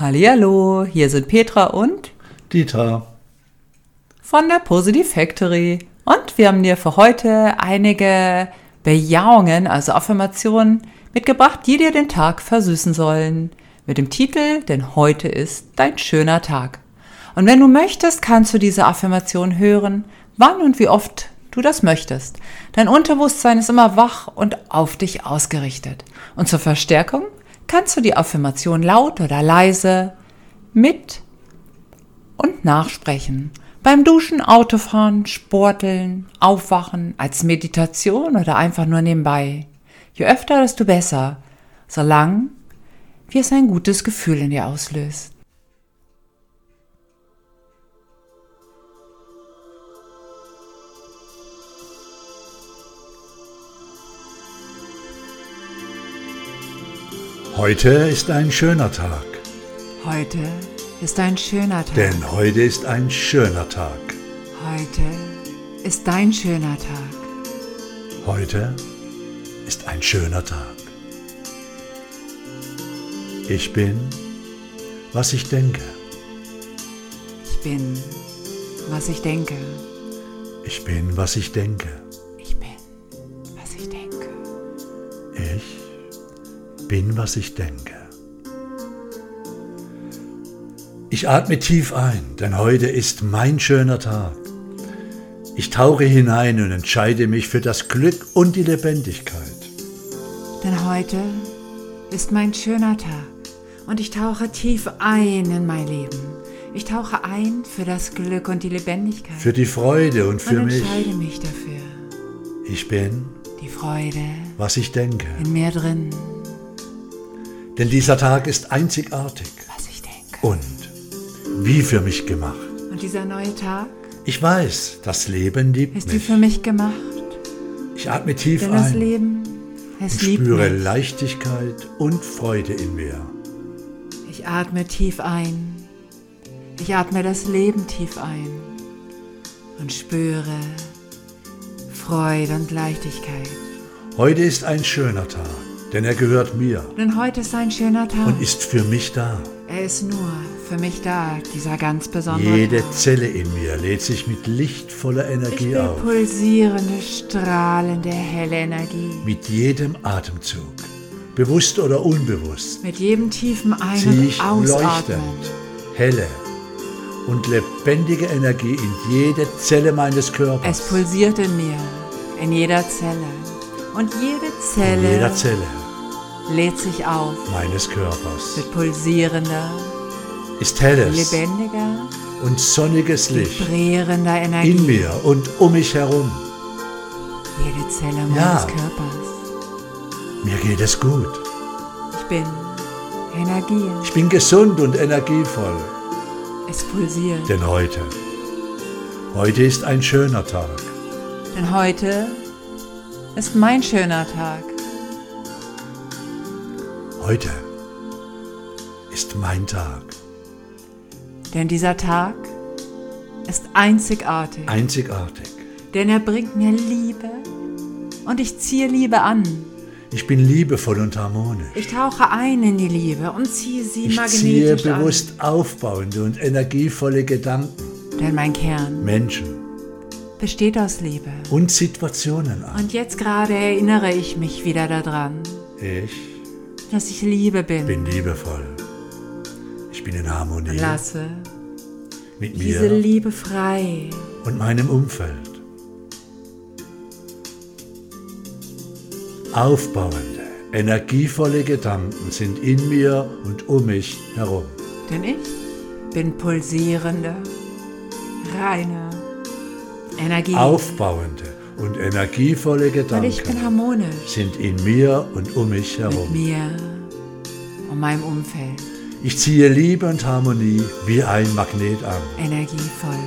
Hallihallo, hier sind Petra und Dieter. von der Positive Factory. Und wir haben dir für heute einige Bejahungen, also Affirmationen, mitgebracht, die dir den Tag versüßen sollen. Mit dem Titel, denn heute ist dein schöner Tag. Und wenn du möchtest, kannst du diese Affirmation hören, wann und wie oft du das möchtest. Dein Unterbewusstsein ist immer wach und auf dich ausgerichtet. Und zur Verstärkung kannst du die Affirmation laut oder leise mit und nachsprechen. Beim Duschen, Autofahren, Sporteln, Aufwachen, als Meditation oder einfach nur nebenbei. Je öfter, desto besser, solange wie es ein gutes Gefühl in dir auslöst. Heute ist ein schöner Tag, Heute ist ein schöner Tag. denn heute ist ein schöner Tag. Heute ist dein schöner Tag. Heute ist ein schöner Tag. Ich bin, was ich denke. Ich bin, was ich denke. Ich bin, was ich denke. Bin, was ich denke. Ich atme tief ein, denn heute ist mein schöner Tag. Ich tauche hinein und entscheide mich für das Glück und die Lebendigkeit. Denn heute ist mein schöner Tag und ich tauche tief ein in mein Leben. Ich tauche ein für das Glück und die Lebendigkeit. Für die Freude und für und mich. entscheide mich dafür. Ich bin, Die Freude was ich denke. in mir drin, Denn dieser Tag ist einzigartig was ich denke. und wie für mich gemacht. Und dieser neue Tag Ich weiß, das Leben liebt ist wie mich. für mich gemacht. Ich atme tief Denn das ein Leben, es und liebt spüre mich. Leichtigkeit und Freude in mir. Ich atme tief ein. Ich atme das Leben tief ein und spüre Freude und Leichtigkeit. Heute ist ein schöner Tag, denn er gehört mir Denn heute ist ein schöner Tag. und ist für mich da. er ist nur für mich da, dieser ganz besondere Jede Tag. Zelle in mir lädt sich mit lichtvoller Ich Energie will auf. pulsierende, strahlende, helle Energie. Mit jedem Atemzug, bewusst oder unbewusst, Mit jedem tiefen Ein- und ich Ausatmen. leuchtend, helle und lebendige Energie in jede Zelle meines Es Körpers. pulsiert in mir, in jeder Zelle. Und jede In Zelle jeder Zelle lädt sich auf meines Körpers mit pulsierender, ist helles lebendiger, und sonniges Licht vibrierender Energie. in mir und um mich herum. Jede Zelle meines Ja. Körpers. Mir geht es gut. Ich bin Energie. Ich bin gesund und energievoll. Es pulsiert. Denn heute, heute ist ein schöner Tag. Denn heute ist mein schöner Tag. Heute ist mein Tag. Denn dieser Tag ist einzigartig. Einzigartig. Denn er bringt mir Liebe und ich ziehe Liebe an. Ich bin liebevoll und harmonisch. Ich tauche ein in die Liebe und ziehe sie Ich ziehe magnetisch bewusst aufbauende und energievolle Gedanken, an. Denn mein Kern Menschen besteht aus Liebe. und Situationen an. Und jetzt gerade erinnere ich mich wieder daran, Ich dass ich Liebe bin. bin liebevoll. Ich bin in Harmonie Lasse mit diese mir Liebe frei. und meinem Umfeld. Aufbauende, energievolle Gedanken sind in mir und um mich herum. Denn ich bin pulsierende, reine Energie. Aufbauende und energievolle Gedanken sind in mir und um mich mit herum. mir und meinem Umfeld. Ich ziehe Liebe und Harmonie wie ein Magnet an. Energievoll.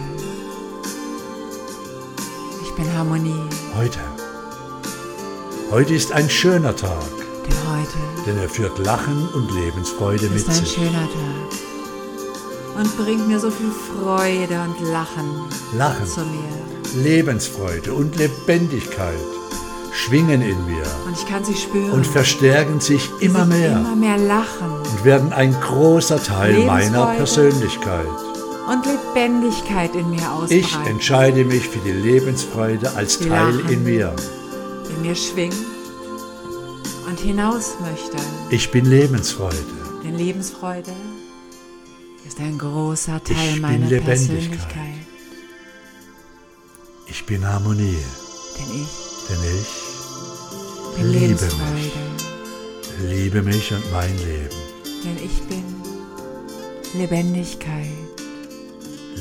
Ich bin Harmonie. Heute. Heute ist ein schöner Tag, Denn heute denn er führt Lachen und Lebensfreude mit ist ein sich. schöner Tag. Und bringt mir so viel Freude und Lachen Lachen, zu mir. Lebensfreude und Lebendigkeit schwingen in mir Und ich kann sie spüren. und verstärken sich immer mehr Immer mehr lachen. und werden ein großer Teil meiner. Persönlichkeit. Und Lebendigkeit in mir ausbreiten. Ich entscheide mich für die Lebensfreude als Teil Lachen. in mir. in mir schwingt und hinaus möchte. Ich bin Lebensfreude. Denn Lebensfreude ist ein großer Teil Ich bin meiner Lebendigkeit. Persönlichkeit. Ich bin Harmonie, Denn ich denn ich bin Liebe Lebensfreude. liebe mich und mein Leben. Denn ich bin Lebendigkeit.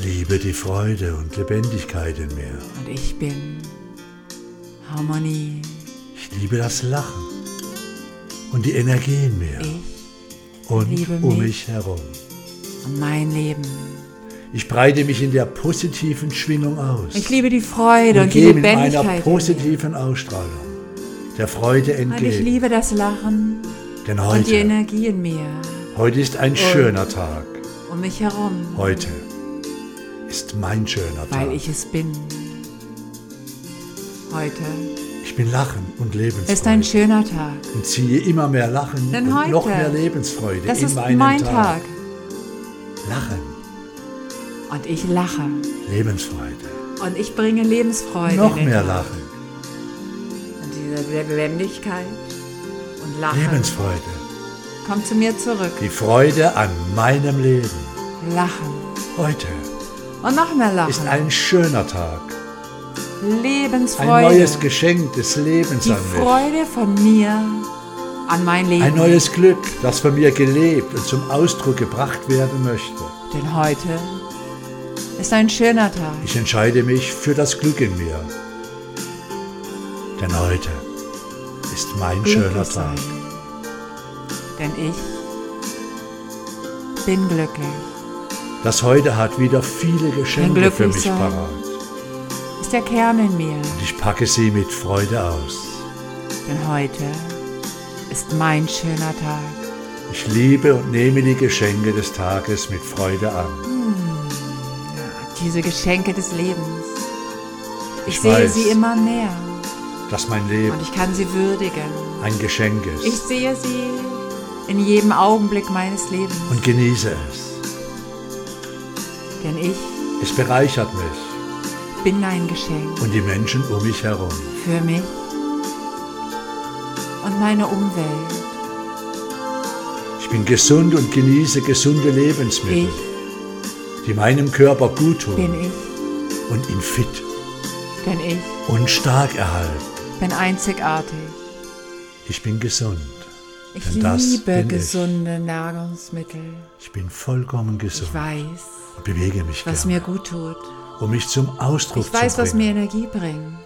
Liebe die Freude und Lebendigkeit in mir. Und ich bin Harmonie. Ich liebe das Lachen und die Energie in mir Ich und um mich. mich herum. Und mein Leben. Ich breite mich in der positiven Schwingung aus Ich liebe die Freude und und, die meiner Lebendigkeit. in mir. positiven Ausstrahlung der Freude Und ich entgegen. liebe das Lachen Denn und die heute, Energie in mir. heute ist ein schöner Tag. Um mich herum. Heute ist mein schöner Tag. Weil ich es bin. Heute Ich bin Lachen und Lebensfreude. ist ein schöner Tag. und ziehe immer mehr Lachen Denn und heute, noch mehr Lebensfreude Das in ist meinen mein Tag. Tag. Lachen, Und ich lache. Lebensfreude. Und ich bringe Lebensfreude. noch mehr. Lachen, Und diese Lebendigkeit und Lachen Lebensfreude. kommt zu mir zurück. Die Freude an meinem Leben. Lachen. Heute Und noch mehr Lachen. ist ein schöner Tag. Ein Lebensfreude. neues Geschenk des Lebens die an mich. Freude von mir an mein Leben. Ein neues Glück, das von mir gelebt und zum Ausdruck gebracht werden möchte. Denn heute ist ein schöner Tag. Ich entscheide mich für das Glück in mir. Denn heute ist mein schöner Glücklich Tag. sein. Denn ich bin glücklich. Das heute hat wieder viele Geschenke für mich sein. parat. Ist der Kern in mir. Und ich packe sie mit Freude aus. Denn heute ist mein schöner Tag. Ich liebe und nehme die Geschenke des Tages mit Freude an. Diese Geschenke des Lebens. Ich, Ich sehe weiß. sie immer mehr Dass mein Leben und ich kann sie würdigen. ein Geschenk Ich ist. sehe sie in jedem Augenblick meines Lebens. Und genieße es. Denn ich Es bereichert mich bin ein Geschenk und die Menschen um mich herum. für mich und meine Umwelt. Ich bin gesund und genieße gesunde Lebensmittel, Ich die meinem Körper gut tun bin ich, und ihn fit denn ich und stark erhalten. bin einzigartig. Ich bin gesund. Ich liebe bin ich. gesunde Nahrungsmittel. Ich bin vollkommen gesund Ich weiß, und bewege mich was gerne, mir gut tut. um mich zum Ausdruck Ich weiß, zu was bringen. mir Energie bringt.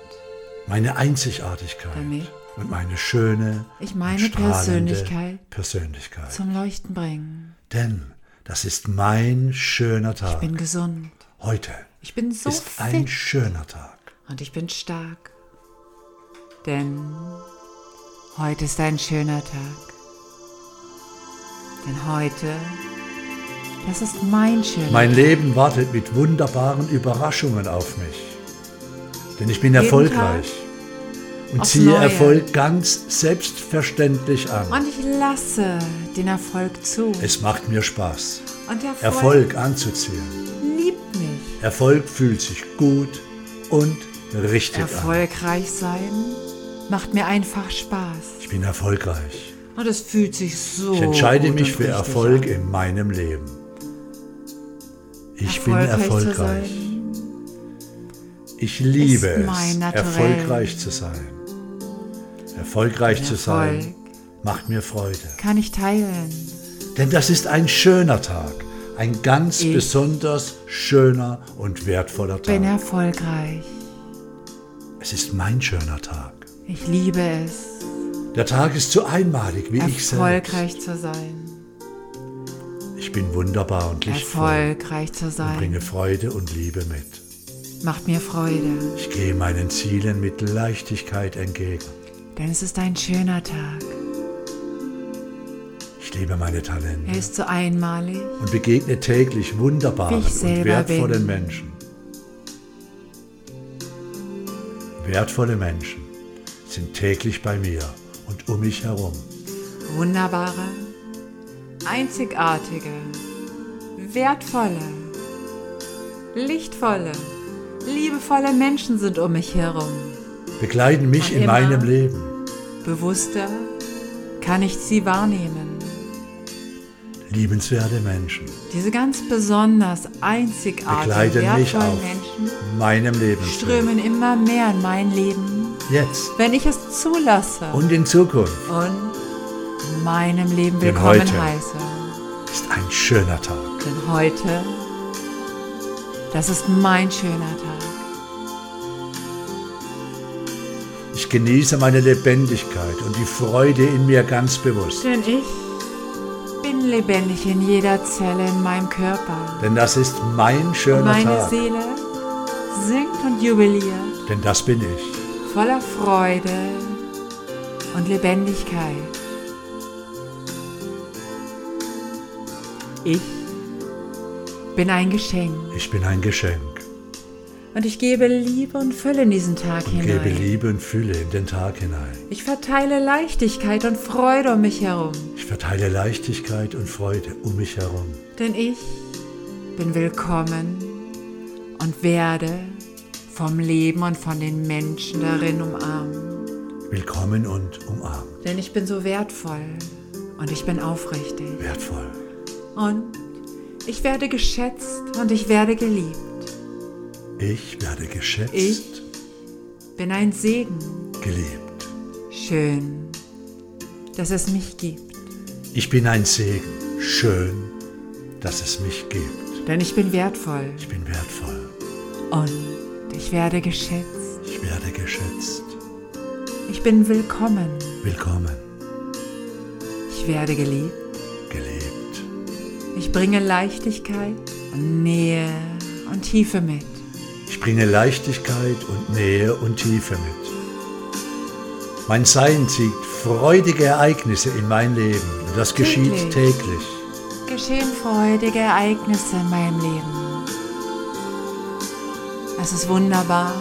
Meine Einzigartigkeit Damit und meine schöne, ich meine Persönlichkeit Persönlichkeit. zum Leuchten bringen. Denn das ist mein schöner Ich Tag. bin gesund. Heute Ich bin so ist ein fit schöner Tag. und ich bin stark. Denn heute ist ein schöner Tag. Denn heute, das ist mein schöner Mein Tag. Leben wartet mit wunderbaren Überraschungen auf mich. Denn ich bin Jeden erfolgreich und ziehe Neue. Erfolg ganz selbstverständlich an. Und ich lasse den Erfolg zu. Es macht mir Spaß, Erfolg, Erfolg anzuziehen. liebt mich. Erfolg fühlt sich gut und richtig an. Erfolgreich sein macht mir einfach Spaß. Ich bin erfolgreich. Und es fühlt sich so Ich entscheide mich für Erfolg an. in meinem Leben. Ich bin erfolgreich. Ich liebe es, erfolgreich zu sein. Erfolgreich zu Erfolg sein macht mir Freude. kann ich teilen. Denn das ist ein schöner Tag. Ein ganz Ich besonders schöner und wertvoller Bin Tag. erfolgreich. Es ist mein schöner Tag. Ich liebe es, Der Tag ist so einmalig wie ich selbst. erfolgreich zu sein. Ich bin wunderbar und lichtvoll Erfolgreich zu und sein bringe Freude und Liebe mit. Macht mir Freude, Ich gehe meinen Zielen mit Leichtigkeit entgegen. denn es ist ein schöner Tag. Ich liebe meine Er Talente ist so einmalig. und begegne täglich wunderbaren und wertvollen bin. Menschen. Wertvolle Menschen sind täglich bei mir und um mich herum. Wunderbare, einzigartige, wertvolle, lichtvolle, liebevolle Menschen sind um mich herum. Begleiten mich Und in meinem Leben. Bewusster kann ich sie wahrnehmen. Liebenswerte Menschen Diese ganz besonders einzigartigen, wertvollen Menschen meinem Lebensweg. strömen immer mehr in mein Leben, Jetzt wenn ich es zulasse und in Zukunft und in meinem Leben willkommen heute- heiße. ist ein schöner Tag. Denn heute, das ist mein schöner Tag. Ich genieße meine Lebendigkeit und die Freude in mir ganz bewusst. Denn ich bin lebendig in jeder Zelle in meinem Körper. Denn das ist mein schöner Meine Tag. Seele singt und jubiliert, Denn das bin ich. voller Freude und Lebendigkeit. Ich bin ein Geschenk Ich bin ein Geschenk und ich gebe Liebe und Fülle in diesen Tag und gebe hinein. Liebe und Fülle in den Tag hinein. Ich verteile Leichtigkeit und Freude um mich herum, Ich verteile Leichtigkeit und Freude um mich herum. denn ich bin willkommen und werde vom Leben und von den Menschen darin umarmt. Willkommen und umarmt. Denn ich bin so wertvoll und ich bin aufrichtig. Wertvoll. Und ich werde geschätzt und ich werde geliebt. Ich werde geschätzt, Ich bin ein Segen. geliebt. Schön, dass es mich gibt. Ich bin ein Segen. Schön, dass es mich gibt. Denn ich bin wertvoll Ich bin wertvoll. und ich werde geschätzt. Ich werde geschätzt. Ich bin willkommen. Willkommen. Ich werde geliebt. Geliebt. Ich bringe Leichtigkeit und Nähe und Tiefe mit. Ich bringe Leichtigkeit und Nähe und Tiefe mit. Mein Sein zieht freudige Ereignisse in mein Leben. Und das geschieht Täglich. täglich. Geschehen freudige Ereignisse in meinem Leben. Es ist wunderbar,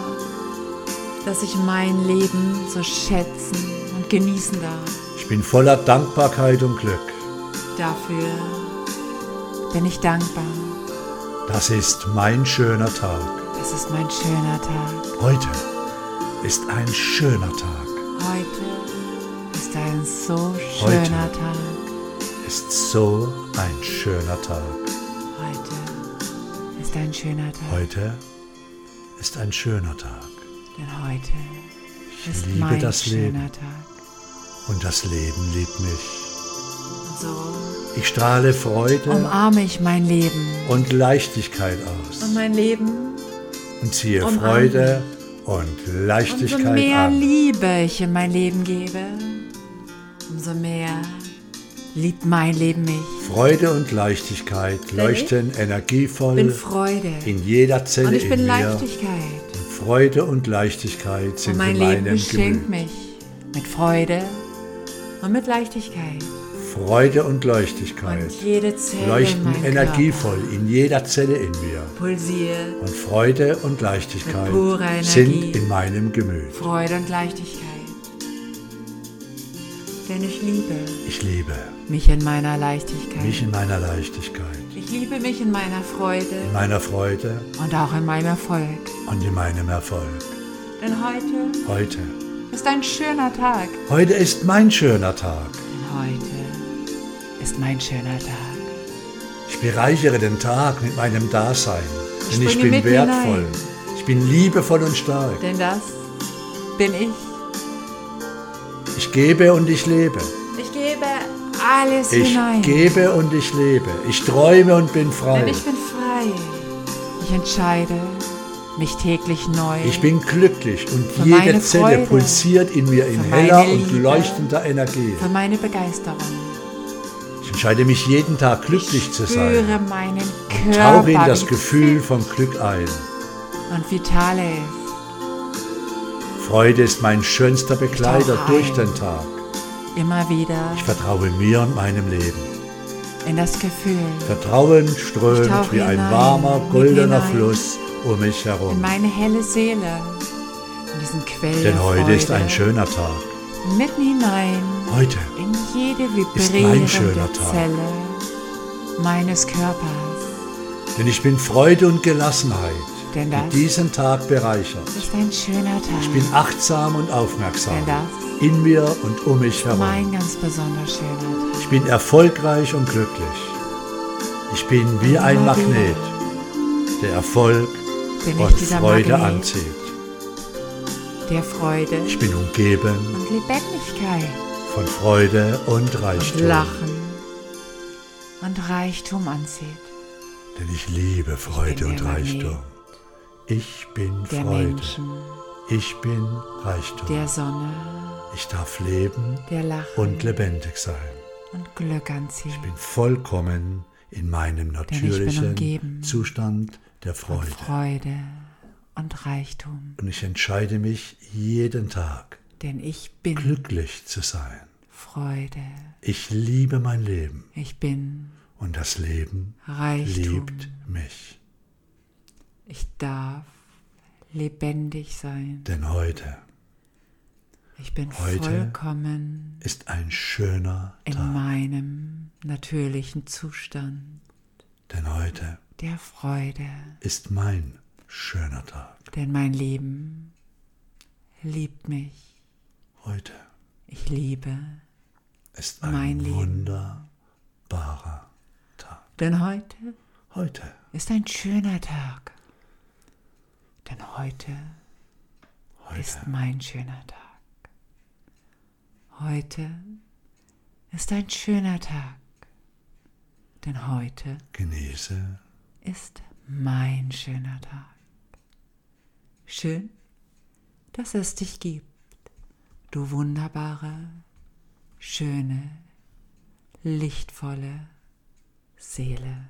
dass ich mein Leben so schätzen und genießen darf. Ich bin voller Dankbarkeit und Glück. Dafür bin ich dankbar. Das ist mein schöner Tag. Es ist mein schöner Tag. Heute ist ein schöner Tag. Heute ist ein so Heute. schöner Tag. Ist so ein schöner Tag. Heute ist ein schöner Tag. Heute ist ein schöner Tag. Denn heute ist liebe mein das schöner Leben. Tag. Und das Leben liebt mich. Und Ich strahle Freude umarme ich mein Leben. und Leichtigkeit aus. Und mein Leben, Und ziehe umarme. Freude und umso Leichtigkeit mehr an. Liebe ich in mein Leben gebe, umso mehr liebt mein Leben mich. Freude und Leichtigkeit leuchten Ich bin energievoll Freude in jeder Zelle und ich bin in mir. Leichtigkeit. Freude und Leichtigkeit Und sind mein in Leben meinem beschenkt Gemüt. mich mit Freude und mit Leichtigkeit. Freude und Leichtigkeit Und in leuchten meinem energievoll Körper in jeder Zelle in mir. pulsiert Und Freude und Leichtigkeit sind in meinem Gemüt. Freude und Leichtigkeit. Denn ich liebe Ich liebe mich in meiner Leichtigkeit. mich in meiner Leichtigkeit, ich liebe mich in meiner Freude in meiner Freude und auch in meinem Erfolg. und in meinem Erfolg. Denn heute Heute. ist ein schöner Tag. Heute ist mein schöner Tag. Denn heute ist mein schöner Tag. Ich bereichere den Tag mit meinem Dasein, Ich denn ich springe bin wertvoll. hinein. Ich bin liebevoll und stark. Denn das bin ich. Ich gebe und ich lebe. Ich gebe alles Ich hinein. gebe und ich lebe. Ich träume und bin Denn frei. ich bin frei. Ich entscheide mich täglich neu. Ich bin glücklich und Für jede Zelle Freude. pulsiert in mir in heller und Liebe. leuchtender Energie. für meine Begeisterung. Entscheide mich jeden Tag glücklich zu sein. Spüre meinen Tauche Körper, in das Gefühl vom Glück ein. und vital ist. Freude ist mein schönster Begleiter tauche durch den Tag. Immer wieder Ich vertraue mir und meinem Leben. in das Gefühl, Vertrauen strömt tauche wie ein warmer, goldener. Fluss um mich in herum. meine helle Seele, in diesen Quell Denn heute Freude, ist ein schöner Tag. Mitten hinein Heute in jede vibrierende. Zelle meines Körpers. Denn ich bin Freude und Gelassenheit, Denn das die diesen Tag bereichert. ist ein schöner Tag. Ich bin achtsam und aufmerksam Denn das in mir und um mich herum. mein ganz besonders schöner Tag. Ich bin erfolgreich und glücklich. Ich bin wie ein Magnet, der Erfolg Bin und dieser Freude Magnet anzieht. Der Freude Ich bin umgeben und Lebendigkeit von Freude und und Reichtum. Lachen und Reichtum anzieht. Denn ich liebe Freude und Reichtum. Ich bin Der Freude. Menschen, Ich bin Reichtum. der Sonne, Ich darf leben der Lachen und lebendig sein. und Glück anzieht. Ich bin vollkommen in meinem natürlichen Zustand der Freude. Und Reichtum, Und ich entscheide mich jeden Tag, denn ich bin glücklich zu sein. Freude. Ich liebe mein Leben Ich bin und das Leben Reichtum. liebt mich. Ich darf lebendig sein. Denn heute Ich bin Heute vollkommen ist ein schöner in Tag. meinem natürlichen Zustand Denn heute der Freude, ist mein schöner Tag. denn mein Leben liebt mich. Heute Ich liebe, ist ein Mein Leben. wunderbarer Tag. denn heute Heute ist ein schöner Tag. Denn heute ist Heute mein schöner Tag. Heute ist ein schöner Tag. Denn heute genieße ist mein schöner Tag. Schön, dass es dich gibt, du wunderbare, schöne, lichtvolle Seele.